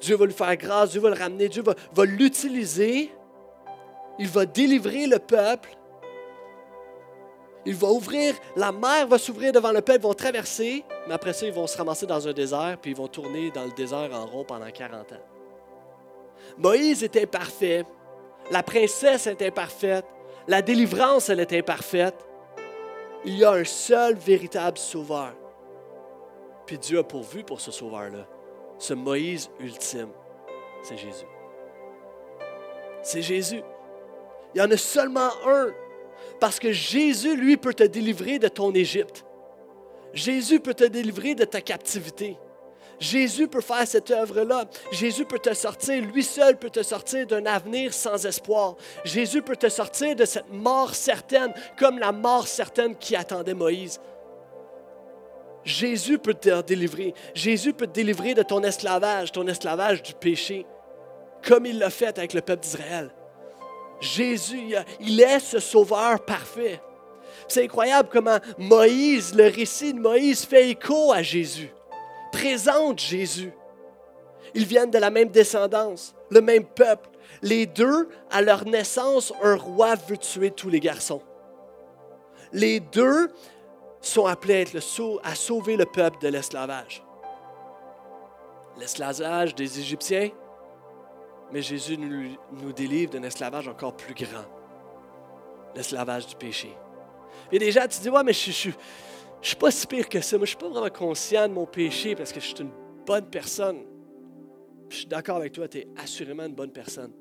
Dieu va lui faire grâce, Dieu va le ramener, Dieu va, l'utiliser. Il va délivrer le peuple. Il va ouvrir, la mer va s'ouvrir devant le peuple, ils vont traverser, mais après ça, ils vont se ramasser dans un désert, puis ils vont tourner dans le désert en rond pendant 40 ans. Moïse est imparfait, la princesse est imparfaite, la délivrance, elle est imparfaite. Il y a un seul véritable sauveur. Puis Dieu a pourvu pour ce sauveur-là ce Moïse ultime, c'est Jésus. C'est Jésus. Il y en a seulement un. Parce que Jésus, lui, peut te délivrer de ton Égypte. Jésus peut te délivrer de ta captivité. Jésus peut faire cette œuvre-là. Jésus peut te sortir, lui seul peut te sortir d'un avenir sans espoir. Jésus peut te sortir de cette mort certaine, comme la mort certaine qui attendait Moïse. Jésus peut te délivrer. Jésus peut te délivrer de ton esclavage, ton esclavage du péché, comme il l'a fait avec le peuple d'Israël. Jésus, il est ce sauveur parfait. C'est incroyable comment Moïse, le récit de Moïse fait écho à Jésus, présente Jésus. Ils viennent de la même descendance, le même peuple. Les deux, à leur naissance, un roi veut tuer tous les garçons. Les deux sont appelés à, sauver le peuple de l'esclavage. L'esclavage des Égyptiens, mais Jésus nous, délivre d'un esclavage encore plus grand, l'esclavage du péché. Il y tu dis, ouais, mais je, je, je suis pas si pire que ça. Moi, je suis pas vraiment conscient de mon péché parce que je suis une bonne personne. Je suis d'accord avec toi, tu es assurément une bonne personne.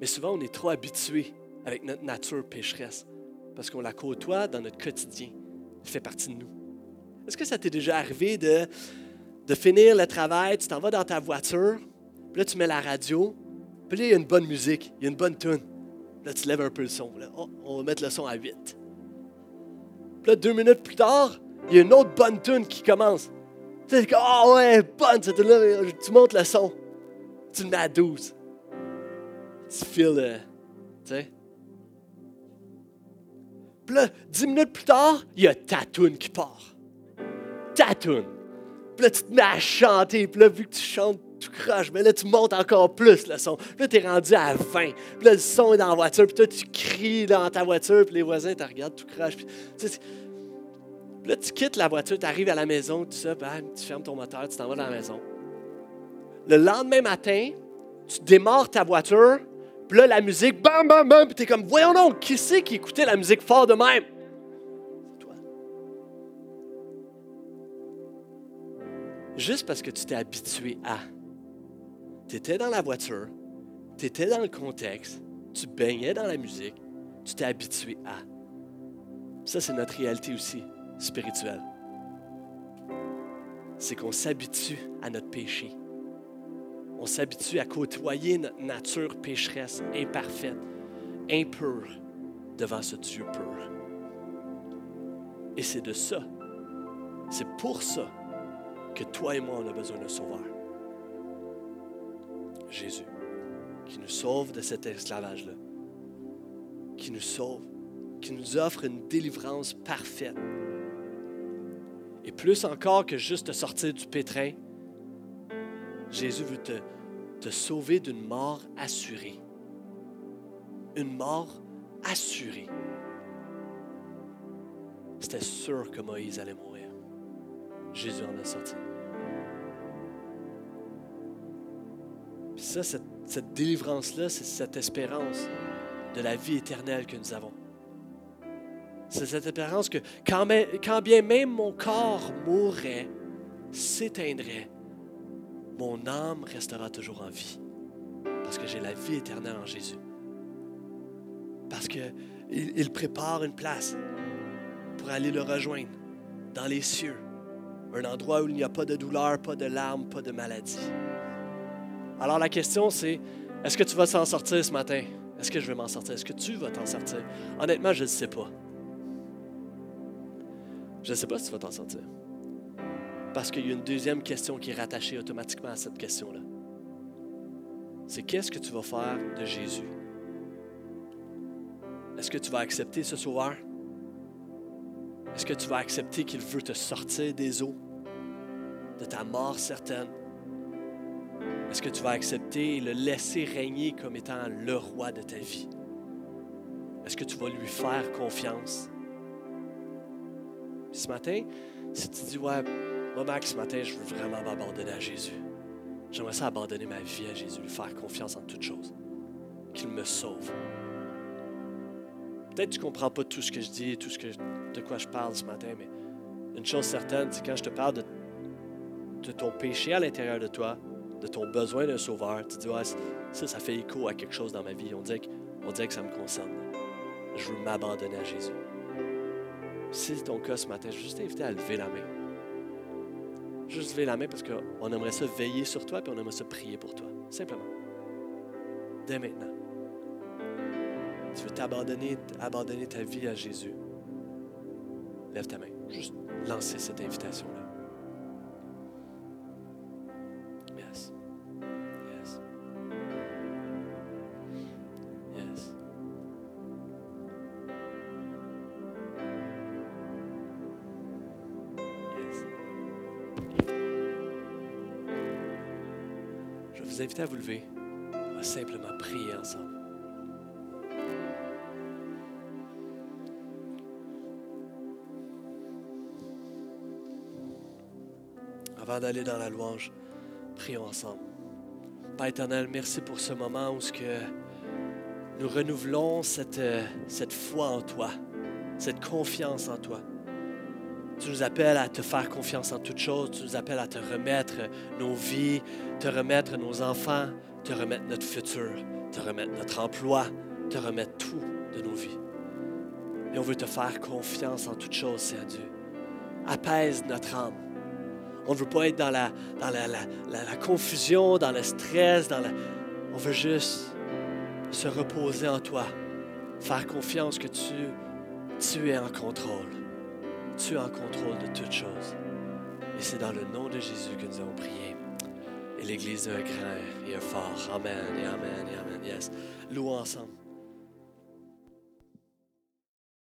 Mais souvent, on est trop habitué avec notre nature pécheresse parce qu'on la côtoie dans notre quotidien. Elle fait partie de nous. Est-ce que ça t'est déjà arrivé de, de finir le travail, tu t'en vas dans ta voiture, puis là, tu mets la radio, puis là, il y a une bonne musique, il y a une bonne tune. Là, tu lèves un peu le son. Oh, on va mettre le son à 8. Puis là, deux minutes plus tard, il y a une autre bonne tune qui commence. Tu dis, oh ouais, bonne là Tu montes le son. Tu le mets à 12. Tu files, euh, tu sais. Puis là, dix minutes plus tard, il y a ta qui part. Ta tune. Puis là, tu te mets à chanter. Puis là, vu que tu chantes, tu craches. Mais là, tu montes encore plus le son. Puis là, tu es rendu à 20. Puis là, le son est dans la voiture. Puis toi, tu cries dans ta voiture. Puis les voisins te regardent, tu craches. Puis, là, tu quittes la voiture, tu arrives à la maison, tout ça. tu fermes ton moteur, tu t'en vas dans la maison. Le lendemain matin, tu démarres ta voiture. Puis là, la musique, bam, bam, bam. Puis t'es comme, voyons donc, qui c'est qui écoutait la musique fort de même? C'est toi. Juste parce que tu t'es habitué à. Tu étais dans la voiture, tu étais dans le contexte, tu baignais dans la musique, tu t'es habitué à. Ça, c'est notre réalité aussi spirituelle. C'est qu'on s'habitue à notre péché. On s'habitue à côtoyer notre nature pécheresse, imparfaite, impure, devant ce Dieu pur. Et c'est de ça, c'est pour ça que toi et moi, on a besoin d'un sauveur. Jésus, qui nous sauve de cet esclavage-là, qui nous sauve, qui nous offre une délivrance parfaite. Et plus encore que juste te sortir du pétrin, Jésus veut te, sauver d'une mort assurée. Une mort assurée. C'était sûr que Moïse allait mourir. Jésus en a sorti. ça, cette, délivrance-là, c'est cette espérance de la vie éternelle que nous avons. C'est cette espérance que quand bien même mon corps mourrait, s'éteindrait, mon âme restera toujours en vie. Parce que j'ai la vie éternelle en Jésus. Parce qu'il il prépare une place pour aller le rejoindre dans les cieux. Un endroit où il n'y a pas de douleur, pas de larmes, pas de maladie. Alors la question c'est, est-ce que tu vas s'en sortir ce matin? Est-ce que je vais m'en sortir? Est-ce que tu vas t'en sortir? Honnêtement, je ne sais pas. Je ne sais pas si tu vas t'en sortir. Parce qu'il y a une deuxième question qui est rattachée automatiquement à cette question-là. C'est qu'est-ce que tu vas faire de Jésus? Est-ce que tu vas accepter ce sauveur? Est-ce que tu vas accepter qu'il veut te sortir des eaux, de ta mort certaine? Est-ce que tu vas accepter et le laisser régner comme étant le roi de ta vie? Est-ce que tu vas lui faire confiance? ce matin, si tu dis, ouais, moi, Max, ce matin, je veux vraiment m'abandonner à Jésus. J'aimerais ça abandonner ma vie à Jésus, lui faire confiance en toutes choses. Qu'il me sauve. Peut-être que tu ne comprends pas tout ce que je dis tout ce que, de quoi je parle ce matin, mais une chose certaine, c'est quand je te parle de, ton péché à l'intérieur de toi, de ton besoin d'un sauveur, tu dis, ouais, ça, ça fait écho à quelque chose dans ma vie. On dirait que, on dirait que ça me concerne. Je veux m'abandonner à Jésus. Si c'est ton cas ce matin, je veux juste t'inviter à lever la main. Juste lever la main parce qu'on aimerait ça veiller sur toi et on aimerait ça prier pour toi. Simplement. Dès maintenant. Tu veux t'abandonner, abandonner ta vie à Jésus. Lève ta main. Juste lancer cette invitation-là. À vous lever. On va simplement prier ensemble. Avant d'aller dans la louange, prions ensemble. Père éternel, merci pour ce moment où ce que nous renouvelons cette, cette foi en toi. cette confiance en toi. Tu nous appelles à te faire confiance en toutes choses. Tu nous appelles à te remettre nos vies, te remettre nos enfants, te remettre notre futur, te remettre notre emploi, te remettre tout de nos vies. Et on veut te faire confiance en toutes choses, Seigneur Dieu. Apaise notre âme. On ne veut pas être dans la, confusion, dans le stress, dans la... on veut juste se reposer en toi, faire confiance que tu es en contrôle. Tu es en contrôle de toutes choses. Et c'est dans le nom de Jésus que nous avons prié. Et l'Église a un grand et un fort. Amen et Amen et Amen. Yes. Louons ensemble.